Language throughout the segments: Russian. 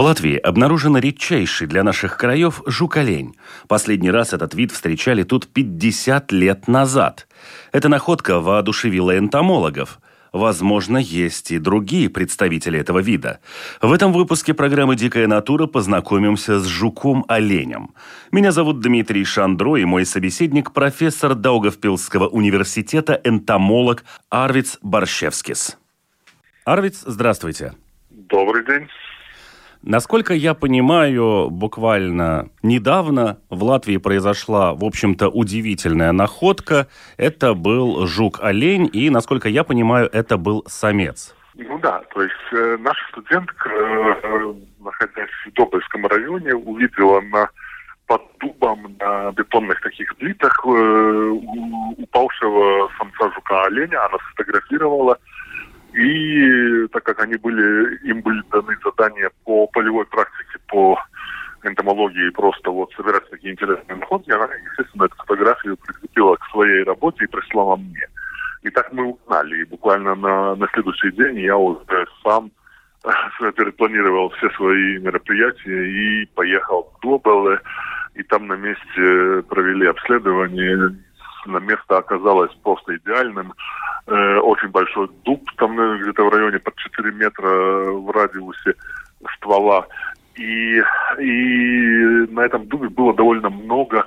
В Латвии обнаружен редчайший для наших краев жук-олень. Последний раз этот вид встречали тут 50 лет назад. Эта находка воодушевила энтомологов – Возможно, есть и другие представители этого вида. В этом выпуске программы «Дикая натура» познакомимся с жуком-оленем. Меня зовут Дмитрий Шандро, и мой собеседник – профессор Даугавпилского университета, энтомолог Арвиц Борщевскис. Арвиц, здравствуйте. Добрый день. Насколько я понимаю, буквально недавно в Латвии произошла, в общем-то, удивительная находка. Это был жук-олень, и, насколько я понимаю, это был самец. Ну да, то есть э, наша студентка, э, находясь в Добрском районе, увидела на под дубом на бетонных таких плитах э, упавшего самца жука-оленя. Она сфотографировала и так как они были, им были даны задания по полевой практике, по энтомологии, просто вот собирать такие интересные находки, она, естественно, эту фотографию прикрепила к своей работе и прислала мне. И так мы узнали. И буквально на, на следующий день я уже сам перепланировал все свои мероприятия и поехал в Добеле. И там на месте провели обследование. На место оказалось просто идеальным э, очень большой дуб, там э, где-то в районе под 4 метра в радиусе ствола. И, и на этом дубе было довольно много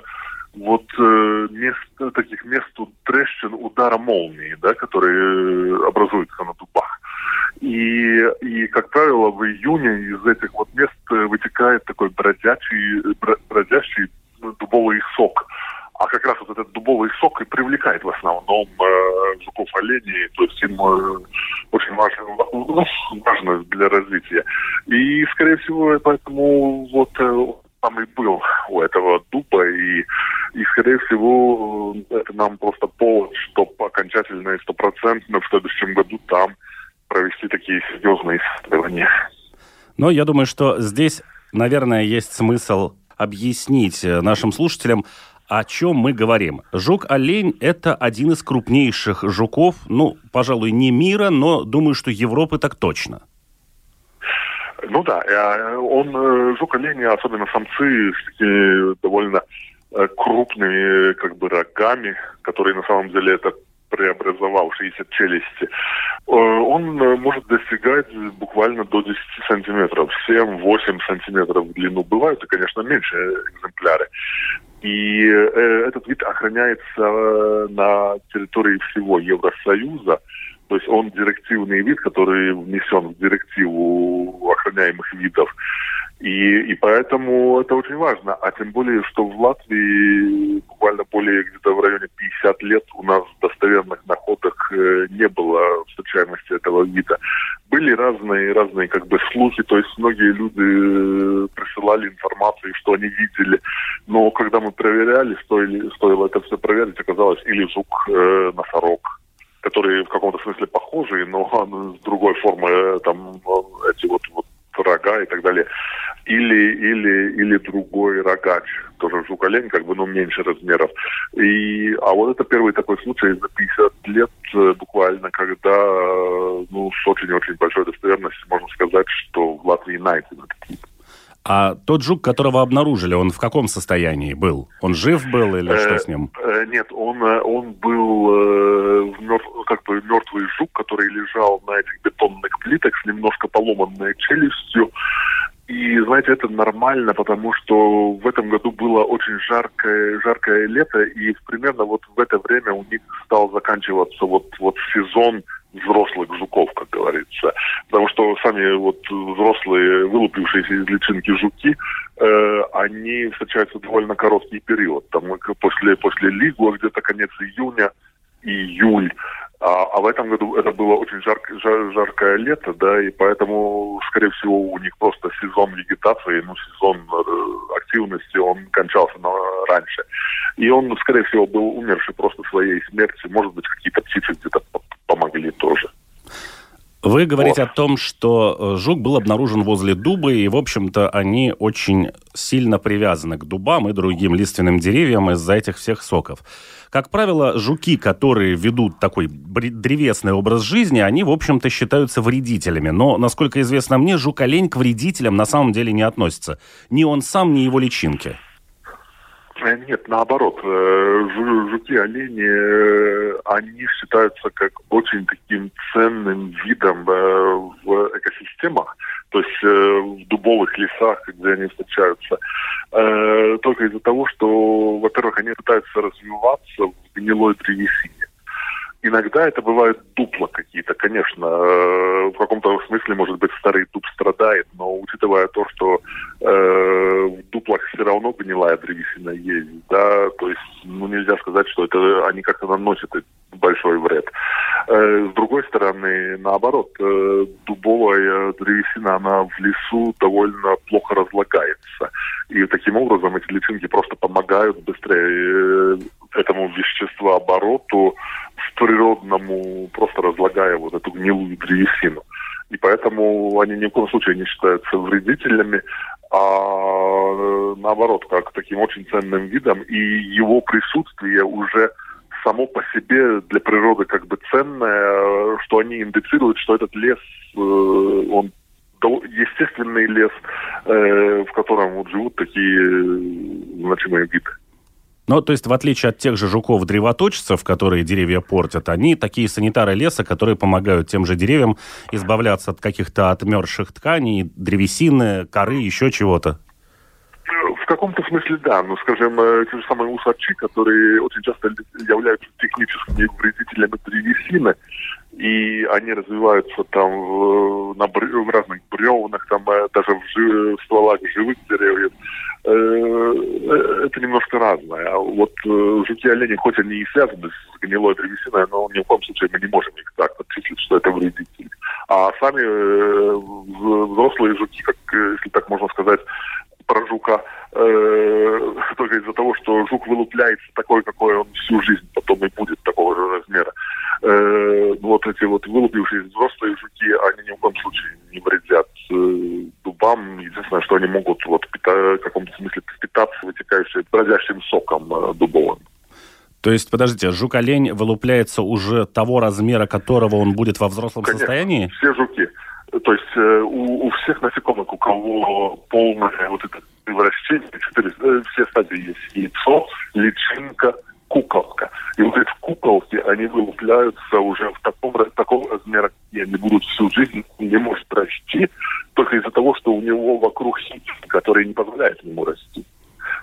вот э, мест, таких мест трещин удара молнии, да, которые э, образуются на дубах. И, и, как правило, в июне из этих вот мест э, вытекает такой бродячий, бродящий дубовый сок. А как раз вот этот дубовый сок и привлекает в основном э, жуков оленей, то есть им э, очень важно, ну, важно для развития. И, скорее всего, поэтому вот э, там и был у этого дуба, и, и, скорее всего, это нам просто повод, чтобы окончательно и стопроцентно в следующем году там провести такие серьезные исследования. Но я думаю, что здесь, наверное, есть смысл объяснить э, нашим слушателям, о чем мы говорим. Жук-олень – это один из крупнейших жуков, ну, пожалуй, не мира, но думаю, что Европы так точно. Ну да, э, он, э, жук-олень, особенно самцы, с довольно э, крупными как бы рогами, которые на самом деле это преобразовавшиеся челюсти, он может достигать буквально до 10 сантиметров, 7-8 сантиметров в длину. Бывают и, конечно, меньше экземпляры. И э, этот вид охраняется э, на территории всего Евросоюза. То есть он директивный вид, который внесен в директиву охраняемых видов. И, и поэтому это очень важно. А тем более, что в Латвии буквально более где-то в районе 50 лет у нас достоверных находок э, не было встречаемости этого вида. Были разные, разные как бы слухи, то есть многие люди э, присылали информацию, что они видели. Но когда мы проверяли, стоили, стоило это все проверить, оказалось или жук, э, носорог, которые в каком-то смысле похожие, но с другой формы, э, там эти вот, вот рога и так далее. Или, или, или другой рогач, тоже жук-олень, как бы, но меньше размеров. И, а вот это первый такой случай за 50 лет э, буквально, когда э, ну, с очень-очень большой достоверностью можно сказать, что в Латвии найден этот тип. А тот жук, которого обнаружили, он в каком состоянии был? Он жив был или что с ним? Э, нет, он, он был как бы мертвый жук, который лежал на этих бетонных плитах с немножко поломанной челюстью. И, знаете, это нормально, потому что в этом году было очень жаркое, жаркое лето, и примерно вот в это время у них стал заканчиваться вот, вот сезон взрослых жуков, как говорится. Потому что сами вот взрослые, вылупившиеся из личинки жуки, э, они встречаются довольно короткий период. Там после, после лигу, где-то конец июня, июль, А, а в этом году это было очень жарко, жар, жаркое лето, да, и поэтому, скорее всего, у них просто сезон вегетации, ну, сезон э, активности, он кончался на, раньше. И он, скорее всего, был умерший просто своей смертью. Может быть, какие-то птицы где-то помогли тоже. Вы говорите вот. о том, что э, жук был обнаружен возле дуба, и, в общем-то, они очень сильно привязаны к дубам и другим лиственным деревьям из-за этих всех соков. Как правило, жуки, которые ведут такой древесный образ жизни, они, в общем-то, считаются вредителями. Но, насколько известно мне, жук-олень к вредителям на самом деле не относится. Ни он сам, ни его личинки. Э, нет, наоборот, э, жуки, олени, э, они считаются как очень таким ценным видом в экосистемах, то есть в дубовых лесах, где они встречаются, только из-за того, что, во-первых, они пытаются развиваться в гнилой древесине. Иногда это бывают дупла какие-то, конечно. Э, в каком-то смысле, может быть, старый дуб страдает, но учитывая то, что э, в дуплах все равно гнилая древесина есть, да, то есть, ну, нельзя сказать, что это они как-то наносят большой вред. Э, с другой стороны, наоборот, э, дубовая древесина, она в лесу довольно плохо разлагается. И таким образом эти личинки просто помогают быстрее э, этому веществообороту в природному, просто разлагая вот эту гнилую древесину. И поэтому они ни в коем случае не считаются вредителями, а наоборот, как таким очень ценным видом. И его присутствие уже само по себе для природы как бы ценное, что они индицируют, что этот лес, э, он естественный лес, э, в котором вот живут такие значимые виды. Ну, то есть, в отличие от тех же жуков-древоточцев, которые деревья портят, они такие санитары леса, которые помогают тем же деревьям избавляться от каких-то отмерзших тканей, древесины, коры, еще чего-то. В каком-то смысле да, но, скажем, э, те же самые усачи, которые очень часто являются техническими вредителями древесины, и они развиваются там в, на, в разных бревнах, там э, даже в, жи, в стволах живых деревьев. Э, это немножко разное. А вот жуки-олени, хоть они и связаны с гнилой древесиной, но ни в коем случае мы не можем их так подчислить, что это вредители. А сами взрослые жуки, как, если так можно сказать, про жука, э, только из-за того, что жук вылупляется такой, какой он всю жизнь потом и будет такого же размера. Э, вот эти вот вылупившиеся взрослые жуки, они ни в коем случае не вредят э, дубам. Единственное, что они могут вот пита- в каком-то смысле питаться вытекающим, бродящим соком э, дубовым. То есть, подождите, жук-олень вылупляется уже того размера, которого он будет во взрослом Конечно, состоянии? все жуки. То есть э, у, у всех насекомых, у кого полное вот это превращение, четыре, э, все стадии есть. Яйцо, личинка, куколка. И вот эти куколки, они вылупляются уже в таком, таком размере, и они будут всю жизнь не может расти, только из-за того, что у него вокруг хитин, который не позволяет ему расти.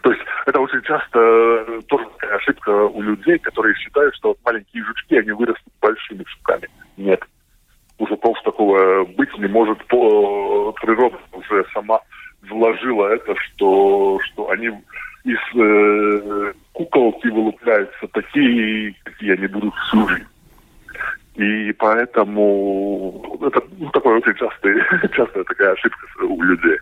То есть это очень часто э, тоже ошибка у людей, которые считают, что вот маленькие жучки, они вырастут большими жуками. Нет уже просто такого быть не может. По, природа уже сама вложила это, что, что они из э, куколки вылупляются такие, какие они будут всю жизнь. И поэтому это ну, такое очень частая, частая такая ошибка у людей.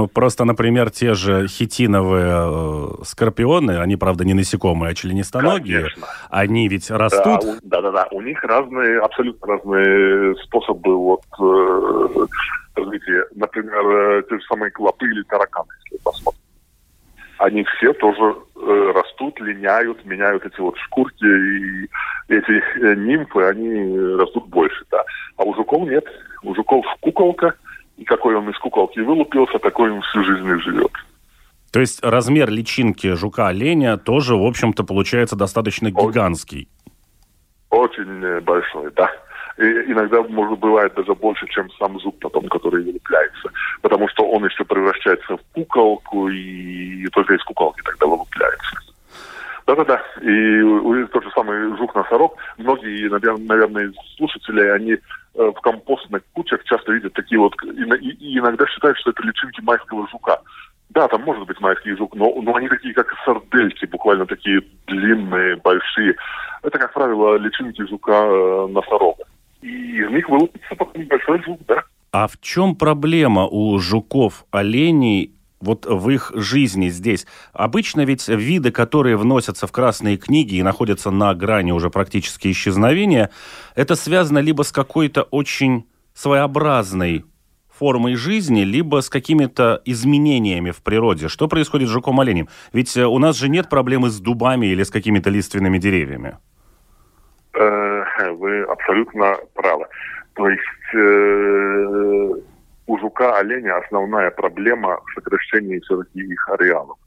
Ну, просто, например, те же хитиновые э, скорпионы, они, правда, не насекомые, а членистоногие, Конечно. они ведь растут. Да-да-да, у них разные, абсолютно разные способы вот э, развития. Например, э, те же самые клопы или тараканы, если посмотреть. Они все тоже э, растут, линяют, меняют эти вот шкурки, и эти э, нимфы, они растут больше, да. А у жуков нет. У жуков куколка – и какой он из куколки вылупился, такой он всю жизнь и живет. То есть размер личинки жука-оленя тоже, в общем-то, получается достаточно гигантский. Очень э, большой, да. И иногда, может, бывает даже больше, чем сам зуб потом, который вылупляется. Потому что он еще превращается в куколку, и только из куколки тогда вылупляется. Да-да-да. И тот же самый жук-носорог. Многие, наверное, слушатели, они Э, в компостных кучах часто видят такие вот, и, иногда считают, что это личинки майского жука. Да, там может быть майский жук, но, но они такие, как сардельки, буквально такие длинные, большие. Это, как правило, личинки жука э. И из них вылупится потом большой жук, да. А в чем проблема у жуков, оленей вот в их жизни здесь. Обычно ведь виды, которые вносятся в красные книги и находятся на грани уже практически исчезновения, это связано либо с какой-то очень своеобразной формой жизни, либо с какими-то изменениями в природе. Что происходит с жуком-оленем? Ведь э, у нас же нет проблемы с дубами или с какими-то лиственными деревьями. Э, вы абсолютно правы. То есть у жука-оленя основная проблема в сокращении все-таки их ареалов.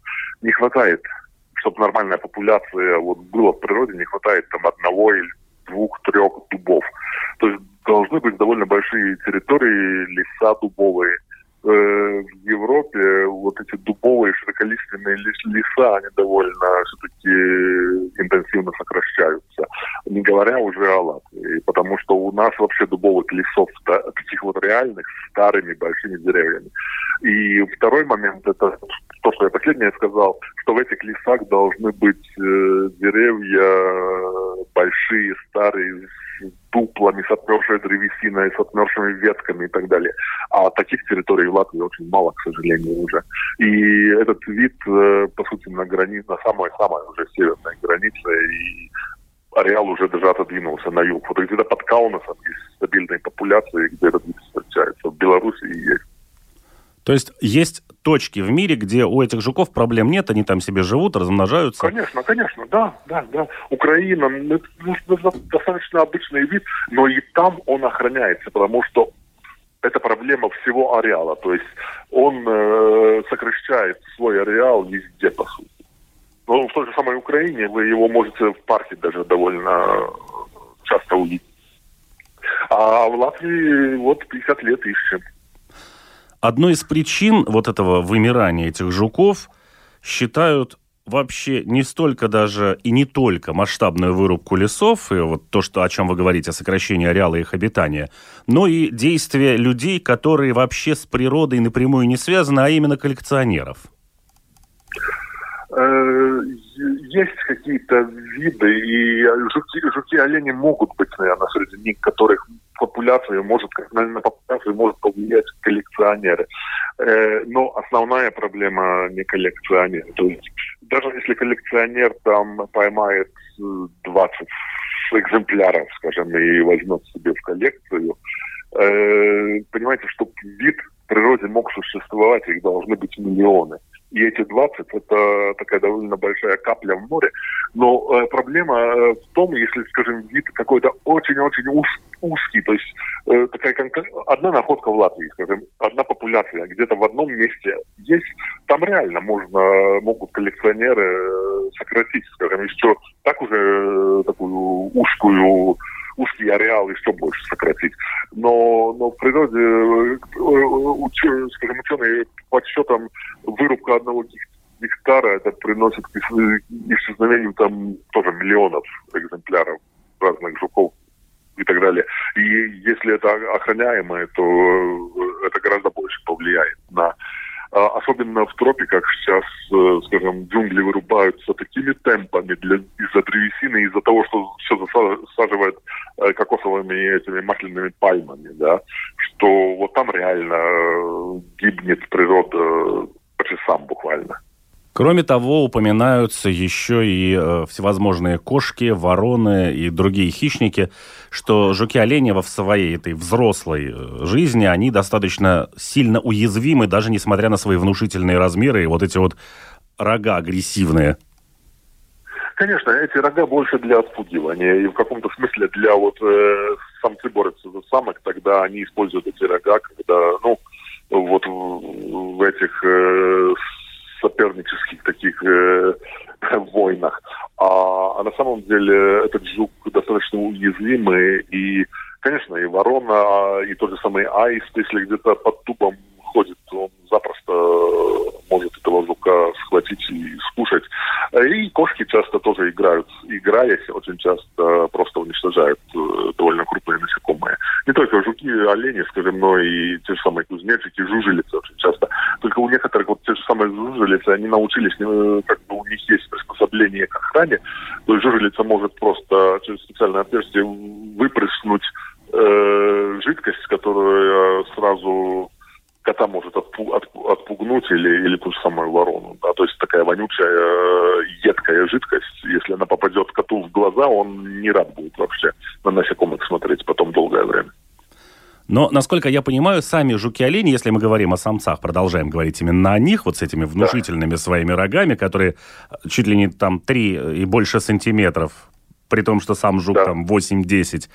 Не хватает, чтобы нормальная популяция вот была в природе, не хватает там одного или двух-трех дубов. То есть должны быть довольно большие территории, леса дубовые. Э, в Европе вот эти дубовые широколиственные леса, они довольно все-таки интенсивно сокращаются. Не говоря уже о Латвии, потому что у нас вообще дубовых лесов таких вот реальных старыми большими деревьями. И второй момент, это то, что я последнее сказал, что в этих лесах должны быть э, деревья большие, старые, дуплами, с отмершей древесиной, с отмершими ветками и так далее. А таких территорий в Латвии очень мало, к сожалению, уже. И этот вид, э, по сути, на границе, на самой-самой уже северной границе, и ареал уже даже отодвинулся на юг. Вот где-то под Каунасом есть стабильные популяции, где этот вид встречается. В Беларуси есть. То есть есть точки в мире, где у этих жуков проблем нет, они там себе живут, размножаются. Конечно, конечно, да, да, да. Украина, ну, это достаточно обычный вид, но и там он охраняется, потому что это проблема всего ареала. То есть он э, сокращает свой ареал везде, по сути. Но в той же самой Украине вы его можете в парке даже довольно часто увидеть. А в Латвии вот 50 лет ищем. Одной из причин вот этого вымирания этих жуков считают вообще не столько даже и не только масштабную вырубку лесов, и вот то, что, о чем вы говорите, о сокращении ареала их обитания, но и действия людей, которые вообще с природой напрямую не связаны, а именно коллекционеров. Э, есть какие-то виды, и жуки, жуки олени могут быть, наверное, среди них, которых популяцию может, на популяцию может повлиять коллекционеры. Э, но основная проблема не коллекционер. То есть даже если коллекционер там поймает 20 э, экземпляров, скажем, и возьмет себе в коллекцию, э, понимаете, чтобы вид в природе мог существовать, их должны быть миллионы. И эти 20 – это такая довольно большая капля в море. Но э, проблема э, в том, если, скажем, вид какой-то очень-очень уж, узкий, то есть э, такая одна находка в Латвии, скажем, одна популяция где-то в одном месте есть, там реально можно, могут коллекционеры э, сократить, скажем, еще так уже э, такую узкую узкий ареал еще больше сократить. Но, но в природе, э, уч, скажем, ученые подсчетом вырубка одного гектара это приносит к исчезновению там тоже миллионов экземпляров разных жуков и так далее. И если это охраняемое, то э, это гораздо больше повлияет на особенно в тропиках сейчас, э, скажем, джунгли вырубаются такими темпами для, из-за древесины, из-за того, что все засаживают э, кокосовыми этими масляными пальмами, да, что вот там реально гибнет природа по часам буквально. Кроме того, упоминаются еще и э, всевозможные кошки, вороны и другие хищники, что жуки-олени в своей этой взрослой э, жизни, они достаточно сильно уязвимы, даже несмотря на свои внушительные размеры и вот эти вот рога агрессивные. Конечно, эти рога больше для отпугивания и в каком-то смысле для вот э, самцы борются за самок, тогда они используют эти рога, когда, ну, вот в, в этих э, сопернических таких э, войнах. А, а на самом деле этот жук достаточно уязвимый и, конечно, и ворона, и тот же самый аист, если где-то под тубом ходит, он запросто может этого жука схватить и скушать. И кошки часто тоже играют, играясь, очень часто просто уничтожают э, довольно крупные насекомые. Не только жуки, олени, скажем, но и те же самые кузнечики, жужелицы очень часто. Только у некоторых вот те же самые жужелицы, они научились, э, как бы у них есть приспособление к охране, то есть жужелица может просто через специальное отверстие выпрыснуть э, жидкость, которая сразу кота может отпу отпугнуть или, или ту же самую ворону. Да? То есть такая вонючая, едкая жидкость, если она попадет коту в глаза, он не рад будет вообще на насекомых смотреть потом долгое время. Но, насколько я понимаю, сами жуки-олени, если мы говорим о самцах, продолжаем говорить именно о них, вот с этими внушительными да. своими рогами, которые чуть ли не там 3 и больше сантиметров, при том, что сам жук да. там 8-10,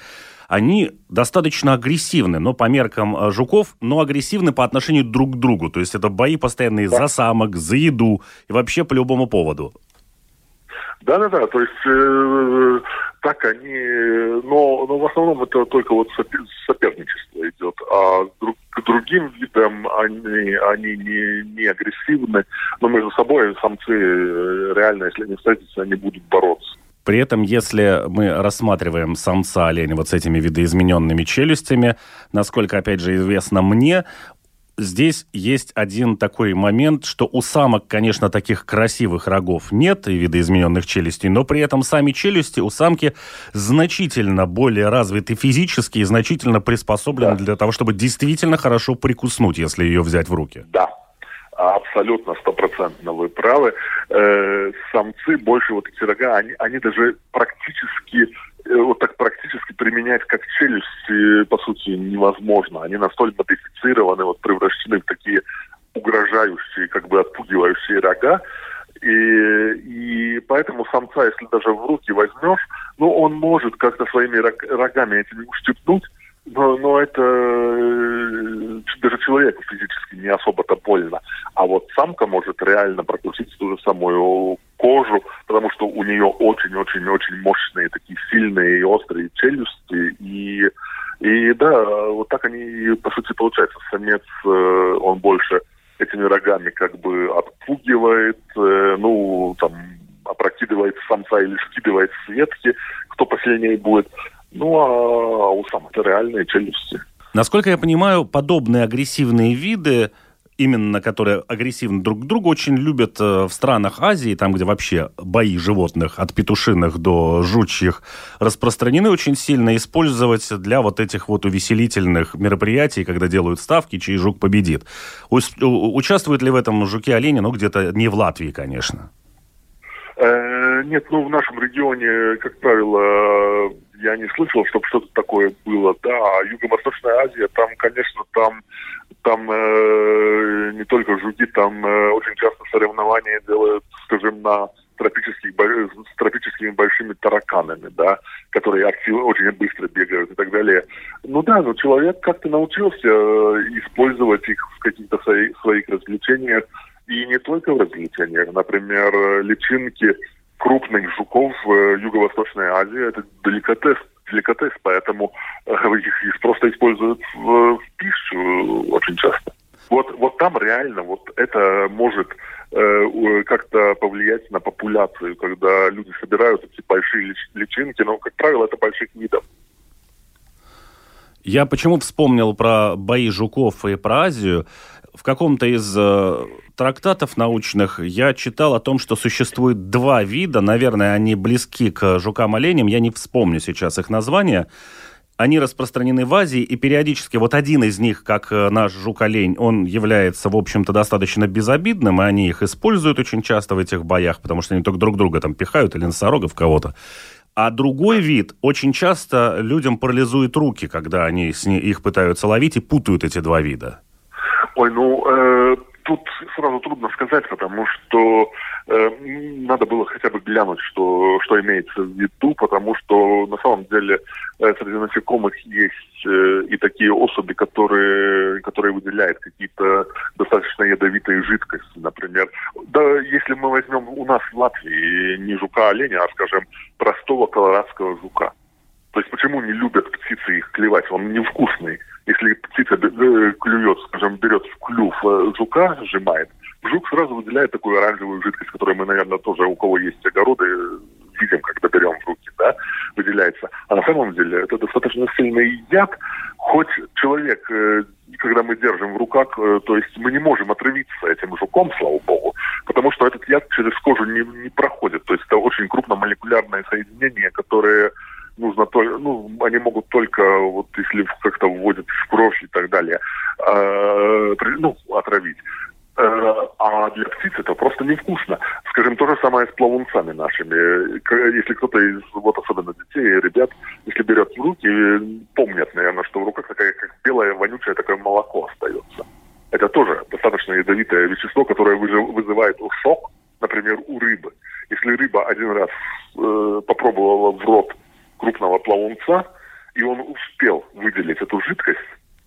они достаточно агрессивны, но по меркам э, жуков, но агрессивны по отношению друг к другу. То есть это бои постоянные да. за самок, за еду и вообще по любому поводу. Да-да-да, то есть э, так они, но, но в основном это только вот соперничество идет, а друг, к другим видам они, они не, не агрессивны, но между собой самцы э, реально, если они встретятся, они будут бороться. При этом, если мы рассматриваем самца оленя вот с этими видоизмененными челюстями, насколько, опять же, известно мне, здесь есть один такой момент, что у самок, конечно, таких красивых рогов нет и видоизмененных челюстей, но при этом сами челюсти у самки значительно более развиты физически и значительно приспособлены да. для того, чтобы действительно хорошо прикуснуть, если ее взять в руки. Да, абсолютно стопроцентно вы правы. Э, самцы больше вот эти рога, они, они даже практически Э, вот так практически применять как челюсти, по сути, невозможно. Они настолько модифицированы, вот превращены в такие угрожающие, как бы отпугивающие рога. И, и поэтому самца, если даже в руки возьмешь, ну, он может как-то своими рогами этими ущипнуть, но, но это э, даже человеку физически не особо-то больно. А вот самка может реально прокусить ту же самую кожу, потому что у нее очень-очень-очень мощные, такие сильные и острые челюсти. И, и да, вот так они, по сути, получается. Самец, э, он больше этими рогами как бы отпугивает, э, ну, там, опрокидывает самца или скидывает с ветки, кто посильнее будет. Ну, а у самок это реальные челюсти. Насколько я понимаю, подобные агрессивные виды именно которые агрессивны друг к другу, очень любят э, в странах Азии, там, где вообще бои животных от петушиных до жучьих распространены очень сильно, использовать для вот этих вот увеселительных мероприятий, когда делают ставки, чей жук победит. У, участвуют ли в этом жуки-олени, ну, где-то не в Латвии, конечно? Э, нет, ну, в нашем регионе, как правило, я не слышал, чтобы что-то такое было. Да, а Юго-Восточная Азия, там, конечно, там там э, не только жуки, там э, очень часто соревнования делают, скажем, на тропических, с тропическими большими тараканами, да, которые активно, очень быстро бегают и так далее. Ну да, но человек как-то научился э, использовать их в каких-то своих, своих развлечениях, и не только в развлечениях. Например, личинки крупных жуков в э, Юго-Восточной Азии – это деликатес деликатес, поэтому э, их, просто используют в, в пищу очень часто. Вот, вот там реально вот это может э, как-то повлиять на популяцию, когда люди собирают эти большие личинки, но, как правило, это больших видов. Я почему вспомнил про бои жуков и про Азию? В каком-то из э, трактатов научных я читал о том, что существует два вида, наверное, они близки к жукам-оленям, я не вспомню сейчас их название. Они распространены в Азии, и периодически вот один из них, как э, наш жук-олень, он является, в общем-то, достаточно безобидным, и они их используют очень часто в этих боях, потому что они только друг друга там пихают или носорогов кого-то. А другой вид очень часто людям парализует руки, когда они их пытаются ловить и путают эти два вида. Ой, ну, э, тут сразу трудно сказать, потому что э, надо было хотя бы глянуть, что, что имеется в виду, потому что на самом деле э, среди насекомых есть э, и такие особи, которые, которые выделяют какие-то достаточно ядовитые жидкости, например. Да, если мы возьмем у нас в Латвии не жука оленя, а, скажем, простого колорадского жука. Почему не любят птицы их клевать? Он невкусный. Если птица э, клюет, скажем, берет в клюв э, жука, сжимает, жук сразу выделяет такую оранжевую жидкость, которую мы, наверное, тоже, у кого есть огороды, видим, когда берем в руки, да, выделяется. А на самом деле это достаточно сильный яд, хоть человек, э, когда мы держим в руках, то есть мы не можем отравиться этим жуком, слава богу, потому что этот яд через кожу не, не проходит. То есть это очень крупномолекулярное соединение, которое нужно только, ну, они могут только, вот если как-то вводят в кровь и так далее, э, ну, отравить. Э, а для птиц это просто невкусно. Скажем, то же самое с плавунцами нашими. Если кто-то из, вот особенно детей ребят, если берет в руки, помнят, наверное, что в руках такая, как белое, вонючее такое молоко остается. Это тоже достаточно ядовитое вещество, которое вызывает шок, например, у рыбы. Если рыба один раз э, попробовала в рот крупного плавунца, и он успел выделить эту жидкость,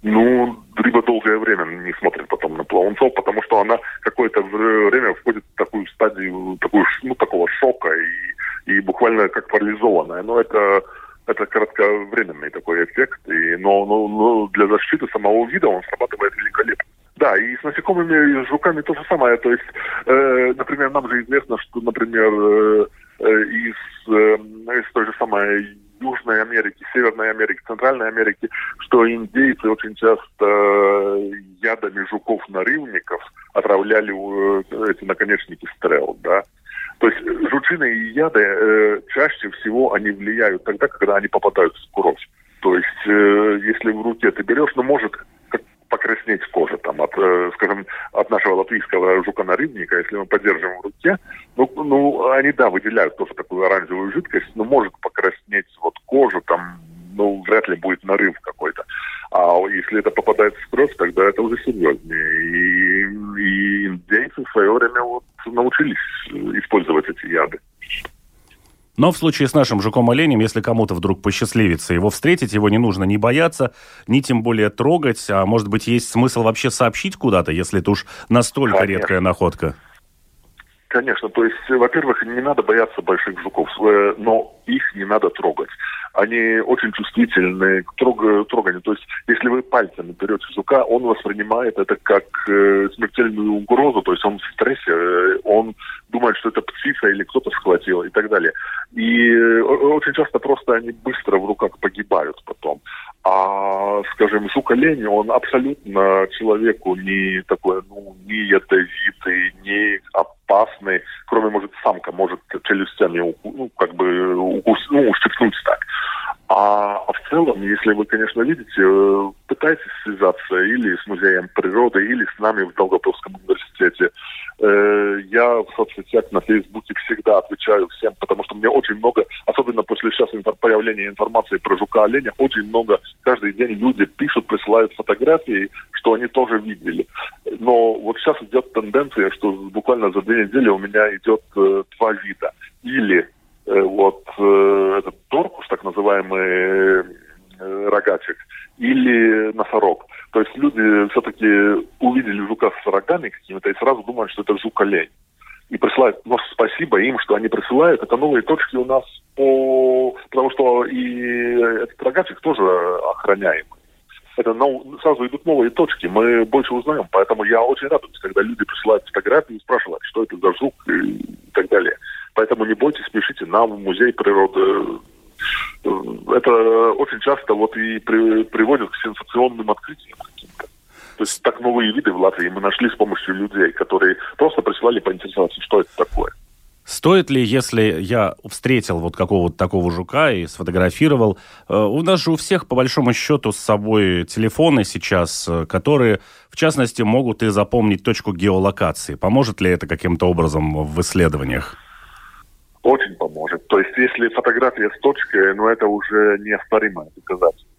ну, рыба долгое время не смотрит потом на плавунцов, потому что она какое-то время входит в такую стадию, такую, ну, такого шока и, и буквально как парализованная. Но это, это кратковременный такой эффект, и, но, но, но для защиты самого вида он срабатывает великолепно. Да, и с насекомыми, и с жуками то же самое. То есть, э, например, нам же известно, что, например, э из, э, из той же самой Южной Америки, Северной Америки, Центральной Америки, что индейцы очень часто э, ядами жуков-нарывников отравляли э, эти наконечники стрел, да. То есть жучины и яды э, чаще всего они влияют тогда, когда они попадают в кровь. То есть, э, если в руке ты берешь, ну, может покраснеть кожа там от, э, скажем, от нашего латвийского жука-нарывника, если мы подержим в руке, ну, ну, они, да, выделяют тоже такую оранжевую жидкость, но может покраснеть вот кожа там, ну, вряд ли будет нарыв какой-то. А если это попадает в кровь, тогда это уже серьезнее. И, и индейцы в свое время вот научились использовать эти яды. Но в случае с нашим жуком-оленем, если кому-то вдруг посчастливится его встретить, его не нужно ни бояться, ни тем более трогать, а может быть есть смысл вообще сообщить куда-то, если это уж настолько Конечно. редкая находка? Конечно, то есть, во-первых, не надо бояться больших жуков, э, но их не надо трогать. Они очень чувствительны к трог... троганию. То есть, если вы пальцами берете жука, он воспринимает это как э, смертельную угрозу, то есть он в стрессе, э, он думает, что это птица или кто-то схватил и так далее. И очень часто просто они быстро в руках погибают потом. А, скажем, жук-олень, он абсолютно человеку не такой, ну, не ядовитый, не опасный, кроме, может, самка может челюстями, ну, как бы, укус, ну, ущипнуть так. А, а в целом, если вы, конечно, видите, э, пытайтесь связаться или с музеем природы, или с нами в Долгопилском университете. Э, я в соцсетях на Фейсбуке всегда отвечаю всем, потому что мне очень много, особенно после сейчас появления информации про жука-оленя, очень много каждый день люди пишут, присылают фотографии, что они тоже видели. Но вот сейчас идет тенденция, что буквально за две недели у меня идет э, два вида. Или э, вот э, этот торкус, так называемый э, рогачек, или носорог. То есть люди все-таки увидели жука с рогами какими-то и сразу думают, что это жук-олень. И присылают, но спасибо им, что они присылают. Это новые точки у нас по... Потому что и этот рогачик тоже охраняемый. Это нов... сразу идут новые точки, мы больше узнаем. Поэтому я очень радуюсь, когда люди присылают фотографии и спрашивают, что это за жук и так далее. Поэтому не бойтесь, пишите нам в Музей природы это очень часто вот и при, приводит к сенсационным открытиям каким-то. То есть так новые виды в Латвии мы нашли с помощью людей, которые просто присылали поинтересоваться, что это такое. Стоит ли, если я встретил вот какого-то такого жука и сфотографировал, у нас же у всех, по большому счету, с собой телефоны сейчас, э, которые, в частности, могут и запомнить точку геолокации. Поможет ли это каким-то образом в исследованиях? очень поможет. То есть если фотография с точкой, ну это уже неоспоримое доказательство.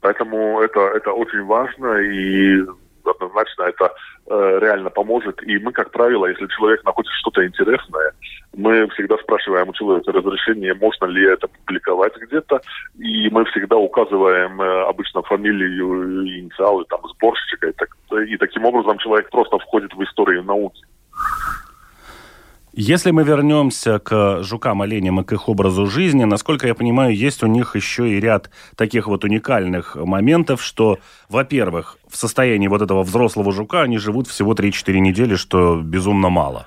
Поэтому это, это очень важно и однозначно это э, реально поможет. И мы, как правило, если человек находит что-то интересное, мы всегда спрашиваем у человека разрешение, можно ли это публиковать где-то. И мы всегда указываем э, обычно фамилию, инициалы, там, сборщика. И, так, и таким образом человек просто входит в историю науки. Если мы вернемся к жукам, оленям и к их образу жизни, насколько я понимаю, есть у них еще и ряд таких вот уникальных моментов, что, во-первых, в состоянии вот этого взрослого жука они живут всего 3-4 недели, что безумно мало.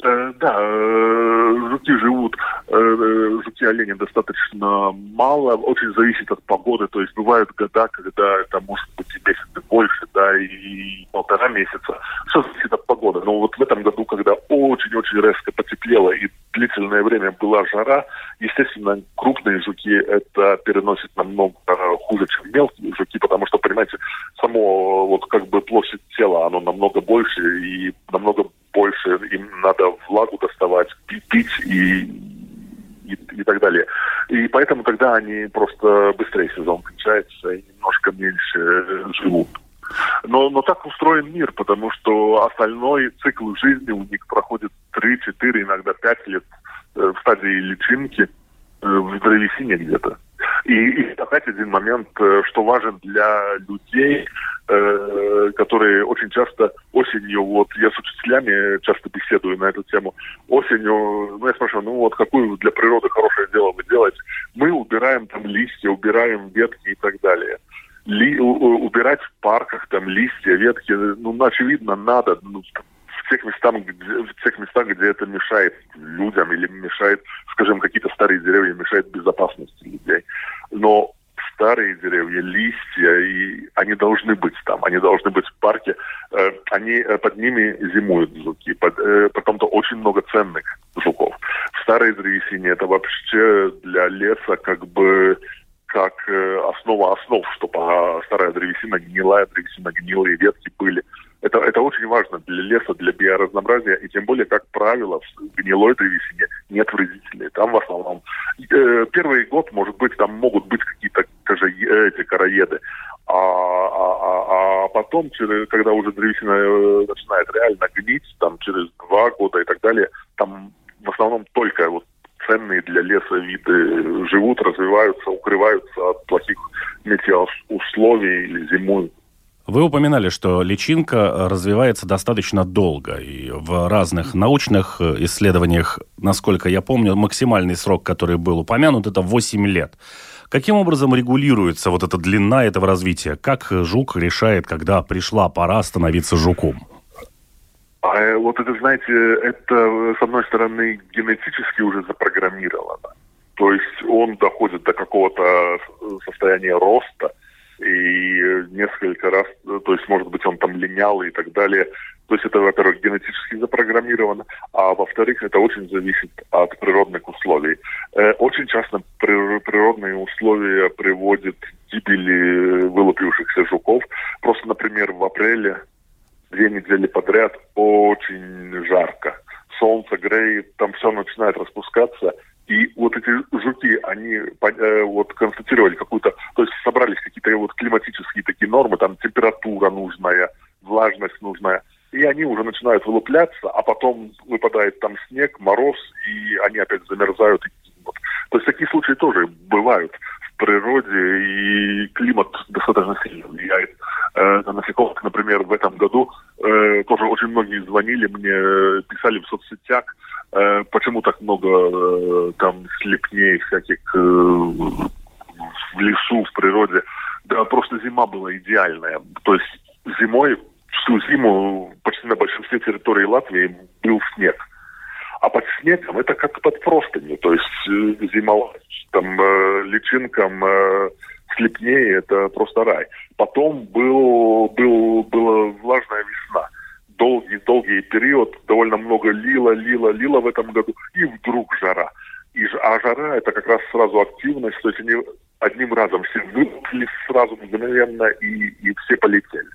Э, да, э, жуки живут, э, жуки-олени достаточно мало, очень зависит от погоды, то есть бывают года, когда это может быть и месяц и больше, да, и полтора месяца. Все зависит от погоды. Но вот в этом году, когда очень-очень резко потеплело и длительное время была жара, естественно, крупные жуки это переносит намного хуже, чем мелкие жуки, потому что, понимаете, само вот как бы площадь тела, оно намного больше и намного им надо влагу доставать, пить и, и, и так далее. И поэтому тогда они просто быстрее сезон кончается и немножко меньше живут. Но, но так устроен мир, потому что остальной цикл жизни у них проходит 3-4, иногда 5 лет э, в стадии личинки э, в древесине где-то. И, и опять один момент, э, что важен для людей, э, которые очень часто осенью, вот я с учителями часто беседую на эту тему, осенью, ну я спрашиваю, ну вот какую для природы хорошее дело вы делаете? Мы убираем там листья, убираем ветки и так далее. Ли, убирать в парках там листья, ветки, ну, очевидно, надо. Ну, в тех местах, где, в тех местах, где это мешает людям или мешает, скажем, какие-то старые деревья, мешает безопасности людей. Но старые деревья, листья, и они должны быть там, они должны быть в парке. Э, они э, под ними зимуют жуки, под, э, потом-то очень много ценных жуков. В старой это вообще для леса как бы как основа основ, чтобы старая древесина, гнилая древесина, гнилые ветки были – это, это очень важно для леса, для биоразнообразия, и тем более, как правило, в гнилой древесине нет вредителей. Там в основном э, первый год, может быть, там могут быть какие-то эти короеды, а, а, а, а потом, через, когда уже древесина э, начинает реально гнить, там через два года и так далее, там в основном только вот ценные для леса виды живут, развиваются, укрываются от плохих метеоусловий или зимуют. Вы упоминали, что личинка развивается достаточно долго, и в разных научных э, исследованиях, насколько я помню, максимальный срок, который был упомянут, это 8 лет. Каким образом регулируется вот эта длина этого развития? Как жук решает, когда пришла пора становиться жуком? А э, вот это, знаете, это, с одной стороны, генетически уже запрограммировано. То есть он доходит до какого-то состояния роста – и несколько раз, то есть, может быть, он там линял и так далее. То есть это, во-первых, генетически запрограммировано, а во-вторых, это очень зависит от природных условий. Э, очень часто природные условия приводят к гибели вылупившихся жуков. Просто, например, в апреле две недели подряд очень жарко. Солнце греет, там все начинает распускаться, и вот эти жуки, они э, вот констатировали какую-то, то есть собрались какие-то вот климатические такие нормы, там температура нужная, влажность нужная, и они уже начинают вылупляться, а потом выпадает там снег, мороз, и они опять замерзают. Вот. То есть такие случаи тоже бывают в природе, и климат достаточно сильно влияет э, на насекомых. Например, в этом году э, тоже очень многие звонили мне, писали в соцсетях, Э, почему так много э, там слепней всяких э, в лесу, в природе. Да, просто зима была идеальная. То есть зимой, всю зиму почти на большинстве территорий Латвии был снег. А под снегом это как под простынью. То есть зима там личинкам слепнее это просто рай. Потом был, был, была влажная весна долгий-долгий период, довольно много лило, лило, лило в этом году, и вдруг жара. И, а жара это как раз сразу активность, то есть они одним разом все выпали сразу мгновенно и, и все полетели.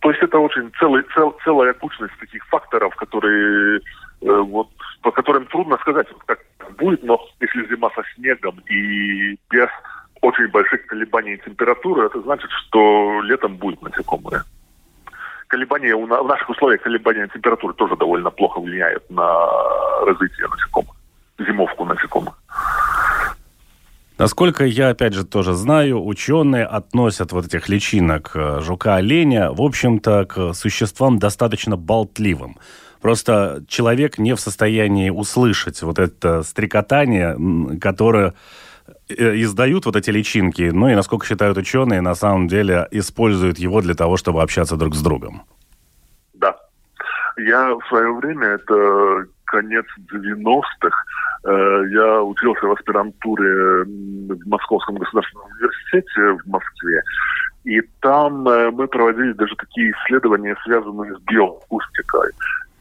То есть это очень целый, цел, целая кучность таких факторов, которые э, вот по которым трудно сказать, как будет, но если зима со снегом и без очень больших колебаний температуры, это значит, что летом будет насекомые колебания, в наших условиях колебания температуры тоже довольно плохо влияют на развитие насекомых, зимовку насекомых. Насколько я, опять же, тоже знаю, ученые относят вот этих личинок э, жука-оленя, в общем-то, к существам достаточно болтливым. Просто человек не в состоянии услышать вот это стрекотание, которое Э, издают вот эти личинки, ну и, насколько считают ученые, на самом деле используют его для того, чтобы общаться друг с другом. Да. Я в свое время, это конец 90-х. Э, я учился в аспирантуре в Московском государственном университете в Москве. И там э, мы проводили даже такие исследования, связанные с биоакустикой.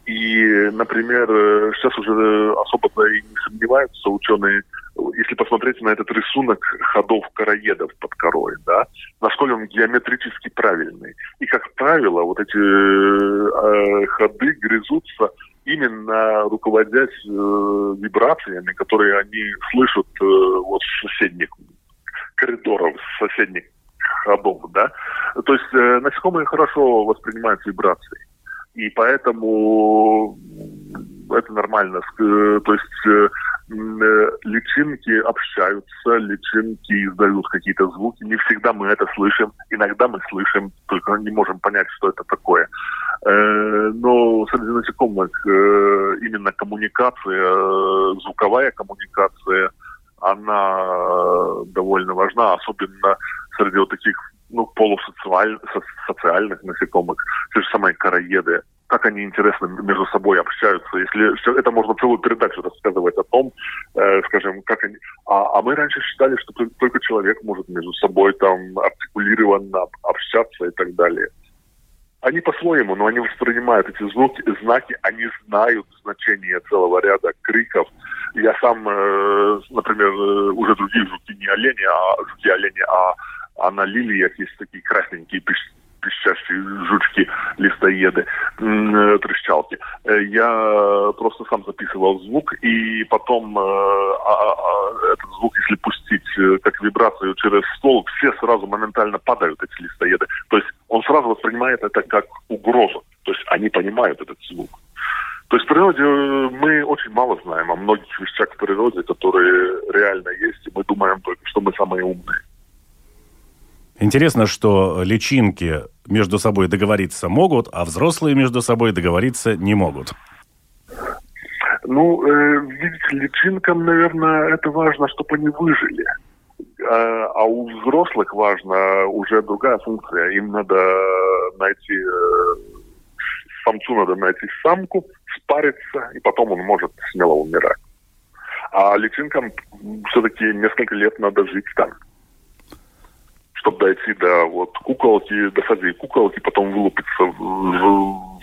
И, например, э, сейчас уже особо и не сомневаются ученые, если посмотреть на этот рисунок ходов короедов под корой, да, насколько он геометрически правильный. И, как правило, вот эти э, ходы грызутся именно руководясь э, вибрациями, которые они слышат э, вот с соседних коридоров, с соседних ходов, да. То есть э, насекомые хорошо воспринимают вибрации. И поэтому это нормально. Э, то есть э, э, личинки общаются, личинки издают какие-то звуки. Не всегда мы это слышим. Иногда мы слышим, только не можем понять, что это такое. Но среди насекомых именно коммуникация, звуковая коммуникация, она довольно важна, особенно среди вот таких ну, полусоциальных насекомых, те же самые короеды, как они интересно между собой общаются. Если это можно целую передачу рассказывать о том, э, скажем, как они. А, а мы раньше считали, что только человек может между собой там артикулированно общаться и так далее. Они по-своему, но они воспринимают эти звуки, знаки, они знают значение целого ряда криков. Я сам, э, например, э, уже другие жуки не олени, а жуки олени, а а на лилиях есть такие красненькие пищащие жучки, листоеды, э, трещалки. Э, я просто сам записывал звук, и потом э, а, а, а, этот звук, если пустить как вибрацию через стол, все сразу моментально падают, эти листоеды. То есть он сразу воспринимает это как угрозу. То есть они понимают этот звук. То есть в природе мы очень мало знаем о многих вещах в природе, которые реально есть, и мы думаем только, что мы самые умные. Интересно, что личинки между собой договориться могут, а взрослые между собой договориться не могут. Ну, э, видите, личинкам, наверное, это важно, чтобы они выжили. А, а у взрослых важна уже другая функция. Им надо найти, э, самцу надо найти самку, спариться, и потом он может смело умирать. А личинкам все-таки несколько лет надо жить там чтобы дойти до вот куколки, до стадии куколки, потом вылупиться в, в,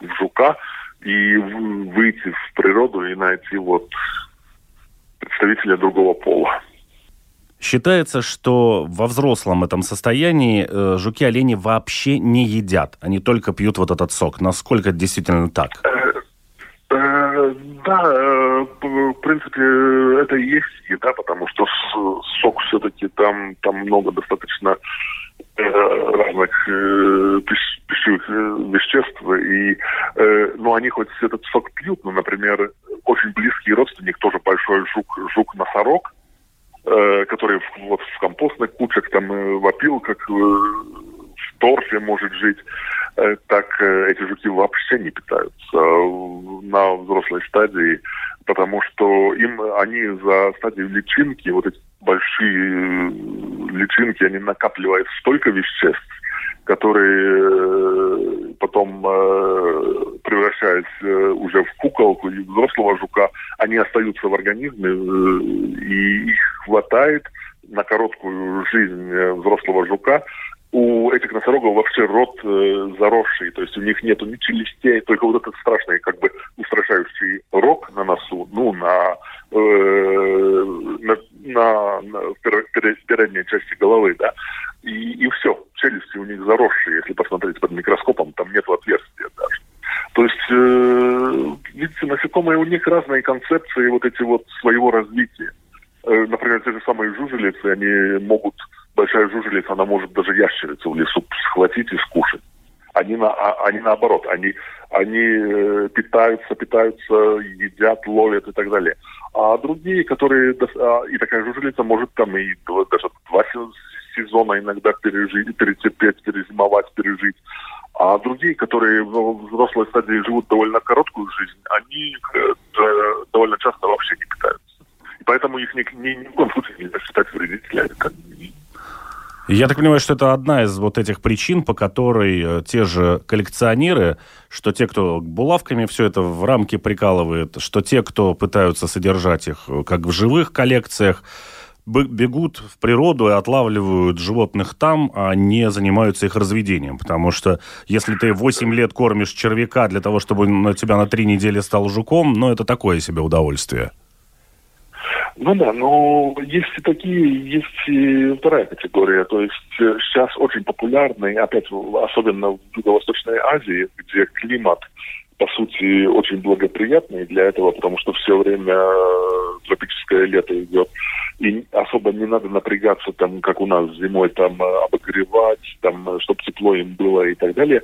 в жука и выйти в природу и найти вот представителя другого пола. Считается, что во взрослом этом состоянии э, жуки-олени вообще не едят. Они только пьют вот этот сок. Насколько это действительно так? Э, э, да, э, в принципе, это и есть еда, потому что сок все-таки там, там много достаточно э, разных э, пищевых веществ, и, ну, они хоть этот сок пьют, но, например, очень близкий родственник, тоже большой жук, жук-носорог, который вот в компостных кучах там в опилках, в торфе может жить, так эти жуки вообще не питаются на взрослой стадии потому что им они за стадию личинки, вот эти большие э, личинки, они накапливают столько веществ, которые э, потом, э, превращаясь уже в куколку и взрослого жука, они остаются в организме, и их хватает на короткую жизнь взрослого жука, у этих носорогов вообще рот э, заросший, то есть у них нету ни челюстей, только вот этот страшный, как бы устрашающий рог на носу, ну, на, э, на, на, на передней части головы, да, и, и все, челюсти у них заросшие, если посмотреть под микроскопом, там нет отверстия даже. То есть, э, видите, насекомые, у них разные концепции вот эти вот своего развития. Э, например, те же самые жужелицы, они могут большая жужелица, она может даже ящерицу в лесу схватить и скушать. Они, на, а, они наоборот, они, они э, питаются, питаются, едят, ловят и так далее. А другие, которые, а, и такая жужелица может там и даже два сезона иногда пережить, перетерпеть, перезимовать, пережить. А другие, которые в взрослой стадии живут довольно короткую жизнь, они э, довольно часто вообще не питаются. И поэтому их ни, ни, ни в коем случае нельзя считать вредителями. Я так понимаю, что это одна из вот этих причин, по которой э, те же коллекционеры, что те, кто булавками все это в рамки прикалывает, что те, кто пытаются содержать их э, как в живых коллекциях, бегут в природу и отлавливают животных там, а не занимаются их разведением. Потому что если ты 8 лет кормишь червяка для того, чтобы он на тебя на 3 недели стал жуком, ну, это такое себе удовольствие. Ну да, но есть и такие, есть и вторая категория. То есть э, сейчас очень популярный, опять, особенно в Юго-Восточной Азии, где климат по сути, очень благоприятный для этого, потому что все время э, тропическое лето идет. И особо не надо напрягаться, там, как у нас зимой, там, э, обогревать, там, чтобы тепло им было и так далее.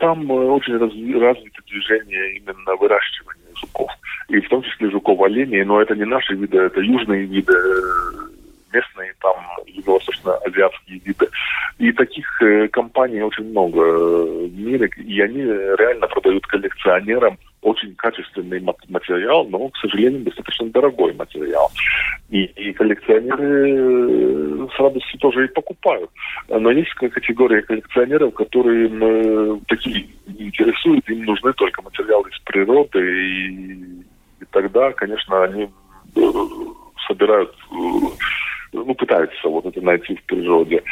Там очень развито движение именно выращивания жуков. И в том числе жуков-оленей, но это не наши виды, это южные виды местные там юго-восточно-азиатские виды. И таких э, компаний очень много э, в мире, и они реально продают коллекционерам очень качественный материал, но, к сожалению, достаточно дорогой материал. И, и коллекционеры э, с радостью тоже и покупают. Но есть категория коллекционеров, которые э, такие интересуют, им нужны только материалы из природы, и, и тогда, конечно, они э, собирают ну, пытаются вот это найти в природе.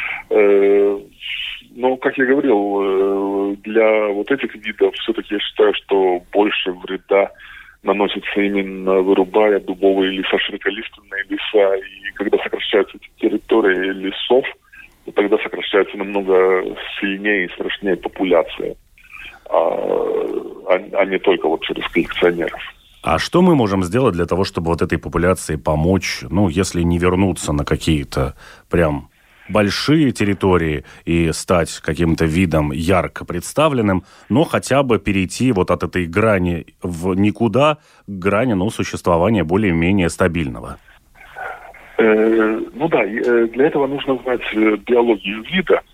Но, как я говорил, э, для вот этих видов все-таки я считаю, что больше вреда наносится именно вырубая дубовые леса, широколиственные леса. И когда сокращаются эти территории лесов, то тогда сокращается намного сильнее и страшнее популяция, а, а, а не только вот через коллекционеров. А что мы можем сделать для того, чтобы вот этой популяции помочь, ну, если не вернуться на какие-то прям большие территории и стать каким-то видом ярко представленным, но хотя бы перейти вот от этой грани в никуда к грани, ну, существования более-менее стабильного? Э, ну да, э, для этого нужно знать э, биологию вида –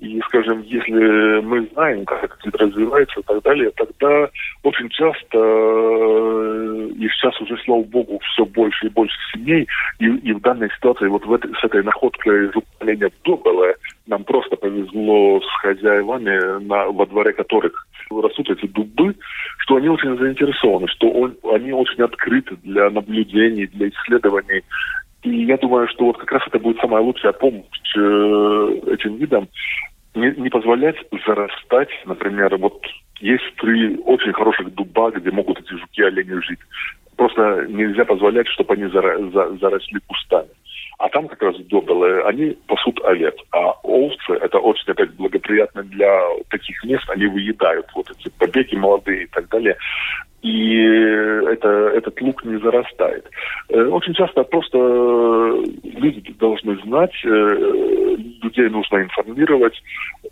и, скажем, если мы знаем, как это развивается и так далее, тогда очень часто, э, и сейчас уже, слава богу, все больше и больше семей, и, и в данной ситуации, вот в этой, с этой находкой оленя Добелая, нам просто повезло с хозяевами, на, во дворе которых растут эти дубы, что они очень заинтересованы, что он, они очень открыты для наблюдений, для исследований и я думаю, что вот как раз это будет самая лучшая помощь э, этим видам. Не, не позволять зарастать, например, вот есть три очень хороших дуба, где могут эти жуки олени жить. Просто нельзя позволять, чтобы они зара, за, заросли кустами. А там как раз добрые, они пасут овец. А овцы, это очень опять благоприятно для таких мест, они выедают вот эти побеги молодые и так далее и это, этот лук не зарастает. Э, очень часто просто люди должны знать, э, людей нужно информировать,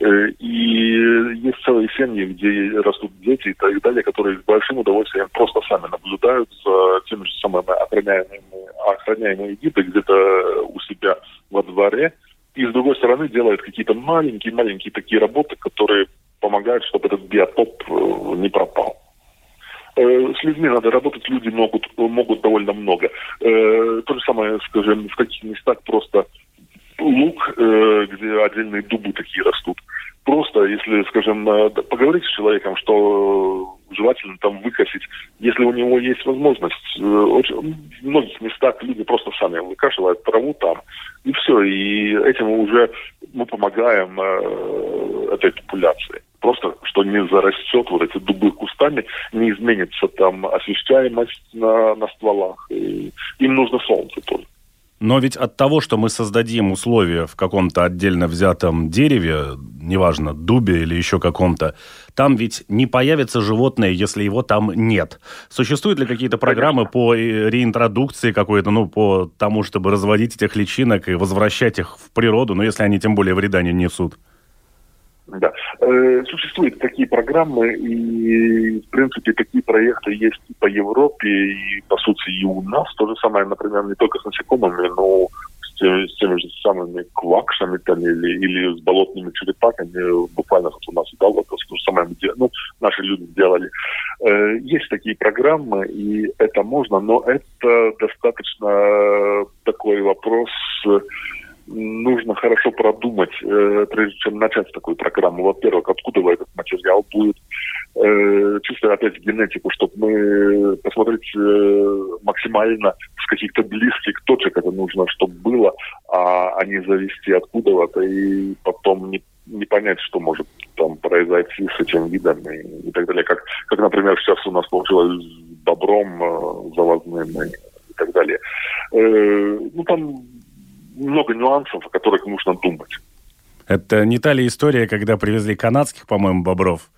э, и есть целые семьи, где растут дети и так далее, которые с большим удовольствием просто сами наблюдают за теми же самыми охраняемыми, охраняемыми виды где-то у себя во дворе, и с другой стороны делают какие-то маленькие-маленькие такие работы, которые помогают, чтобы этот биотоп не пропал. Э, с людьми надо работать, люди могут, могут довольно много. Э, то же самое, скажем, в каких местах просто лук, э, где отдельные дубы такие растут. Просто, если, скажем, поговорить с человеком, что желательно там выкосить, если у него есть возможность. Очень, в многих местах люди просто сами выкашивают траву там, и все. И этим уже мы помогаем этой популяции просто, что не зарастет вот эти дубы кустами, не изменится там освещаемость на, на стволах. И им нужно солнце тоже. Но ведь от того, что мы создадим условия в каком-то отдельно взятом дереве, неважно, дубе или еще каком-то, там ведь не появится животное, если его там нет. Существуют ли какие-то программы по реинтродукции какой-то, ну, по тому, чтобы разводить этих личинок и возвращать их в природу, ну, если они тем более вреда не несут? Да. Э, существуют такие программы, и, в принципе, такие проекты есть и по Европе, и, по сути, и у нас. То же самое, например, не только с насекомыми, но с теми, с теми же самыми квакшами там, или, или с болотными черепахами. Буквально вот у нас да, вот, то же самое ну, наши люди сделали. Э, есть такие программы, и это можно, но это достаточно такой вопрос нужно хорошо продумать, э, прежде чем начать такую программу. Во-первых, откуда этот материал будет, э, чисто опять генетику, чтобы мы посмотреть э, максимально с каких-то близких точек это нужно, чтобы было, а, а не завести откуда-то и потом не, не понять, что может там произойти с этим видом и, и так далее. Как, как, например, сейчас у нас получилось с бобром э, завозным и, и так далее. Э, ну, там много нюансов, о которых нужно думать. Это не та ли история, когда привезли канадских, по-моему, бобров?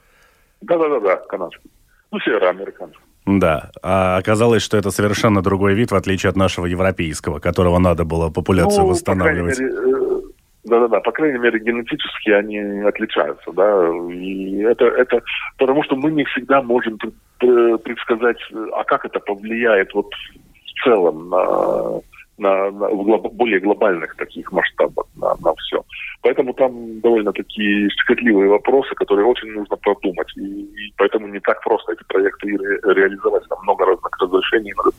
Да-да-да, канадских. Ну, североамериканских. Да, а оказалось, что это совершенно другой вид, в отличие от нашего европейского, которого надо было популяцию ну, восстанавливать. Э, да-да-да, по крайней мере, генетически они отличаются, да, и это, это потому что мы не всегда можем предсказать, а как это повлияет вот в целом на на, на в глоб, более глобальных таких масштабах на, на все. Поэтому там довольно такие щекотливые вопросы, которые очень нужно продумать. И, и поэтому не так просто эти проекты ре, реализовать. Там много разных разрешений надо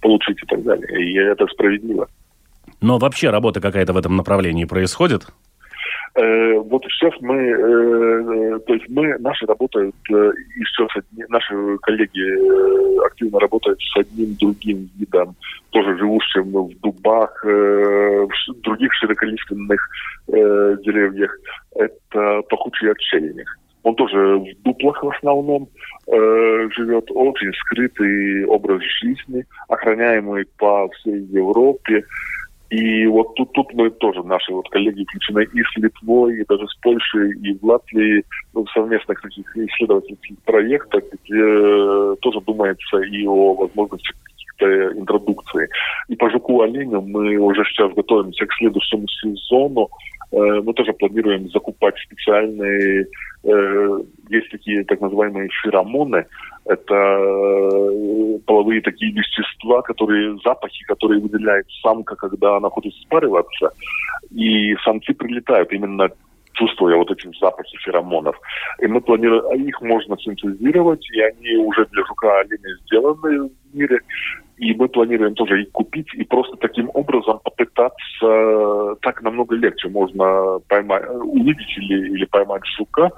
получить и так далее. И это справедливо. Но вообще работа какая-то в этом направлении происходит? Э, вот сейчас мы, э, э, то есть мы, наши работают еще с одним, наши коллеги активно работают с одним другим видом, тоже живущим в дубах, в других широколиственных деревьях. Это пахучий отшельник. Он тоже в дуплах в основном э, живет, очень скрытый образ жизни, охраняемый по всей Европе. И вот тут, тут мы тоже, наши вот коллеги включены и с Литвой, и даже с Польшей, и в Латвии ну, в совместных таких исследовательских проектах, где тоже думается и о возможности каких-то интродукции. И по жуку оленю мы уже сейчас готовимся к следующему сезону. Э, мы тоже планируем закупать специальные, э, есть такие так называемые феромоны, это э, половые такие вещества, которые, запахи, которые выделяет самка, когда она хочет спариваться, и самцы прилетают именно чувствуя вот эти запахи феромонов. И мы планируем, их можно синтезировать, и они уже для жука оленя сделаны в мире. И мы планируем тоже их купить и просто таким образом попытаться, так намного легче можно поймать, увидеть или, или поймать жука,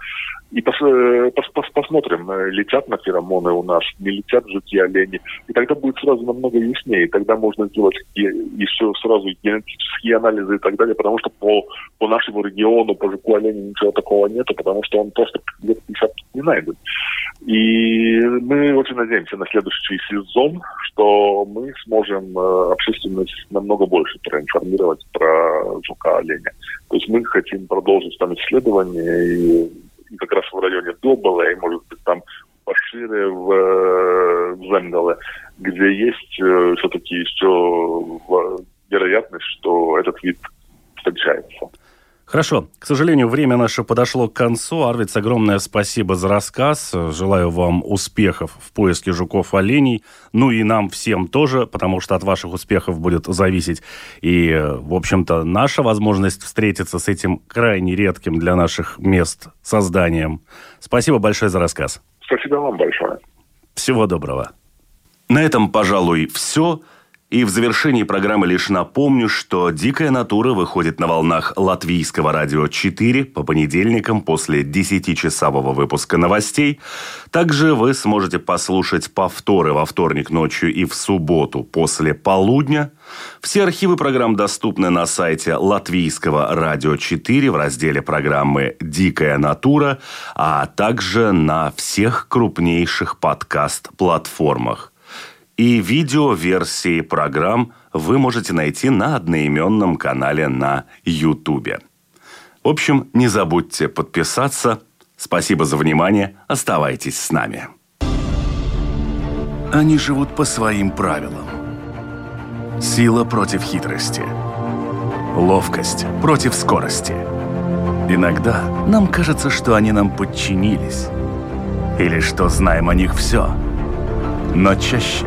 и пос, э, пос, пос, посмотрим, э, летят на феромоны у нас, не летят жуки, олени. И тогда будет сразу намного яснее. Тогда можно сделать еще сразу генетические анализы и так далее, потому что по, по нашему региону, по жуку, оленю ничего такого нету, потому что он просто лет 50 не найден. И мы очень надеемся на следующий сезон, что мы сможем э, общественность намного больше проинформировать про жука оленя. То есть мы хотим продолжить там исследования и как раз в районе Добола и, может быть, там пошире в, в Земгале, где есть э, все-таки еще вероятность, что этот вид встречается. Хорошо. К сожалению, время наше подошло к концу. Арвиц, огромное спасибо за рассказ. Желаю вам успехов в поиске жуков-оленей. Ну и нам всем тоже, потому что от ваших успехов будет зависеть и, в общем-то, наша возможность встретиться с этим крайне редким для наших мест созданием. Спасибо большое за рассказ. Спасибо вам большое. Всего доброго. На этом, пожалуй, все. И в завершении программы лишь напомню, что «Дикая натура» выходит на волнах латвийского радио 4 по понедельникам после 10-часового выпуска новостей. Также вы сможете послушать повторы во вторник ночью и в субботу после полудня. Все архивы программ доступны на сайте латвийского радио 4 в разделе программы «Дикая натура», а также на всех крупнейших подкаст-платформах и видеоверсии программ вы можете найти на одноименном канале на YouTube. В общем, не забудьте подписаться. Спасибо за внимание. Оставайтесь с нами. Они живут по своим правилам. Сила против хитрости. Ловкость против скорости. Иногда нам кажется, что они нам подчинились. Или что знаем о них все. Но чаще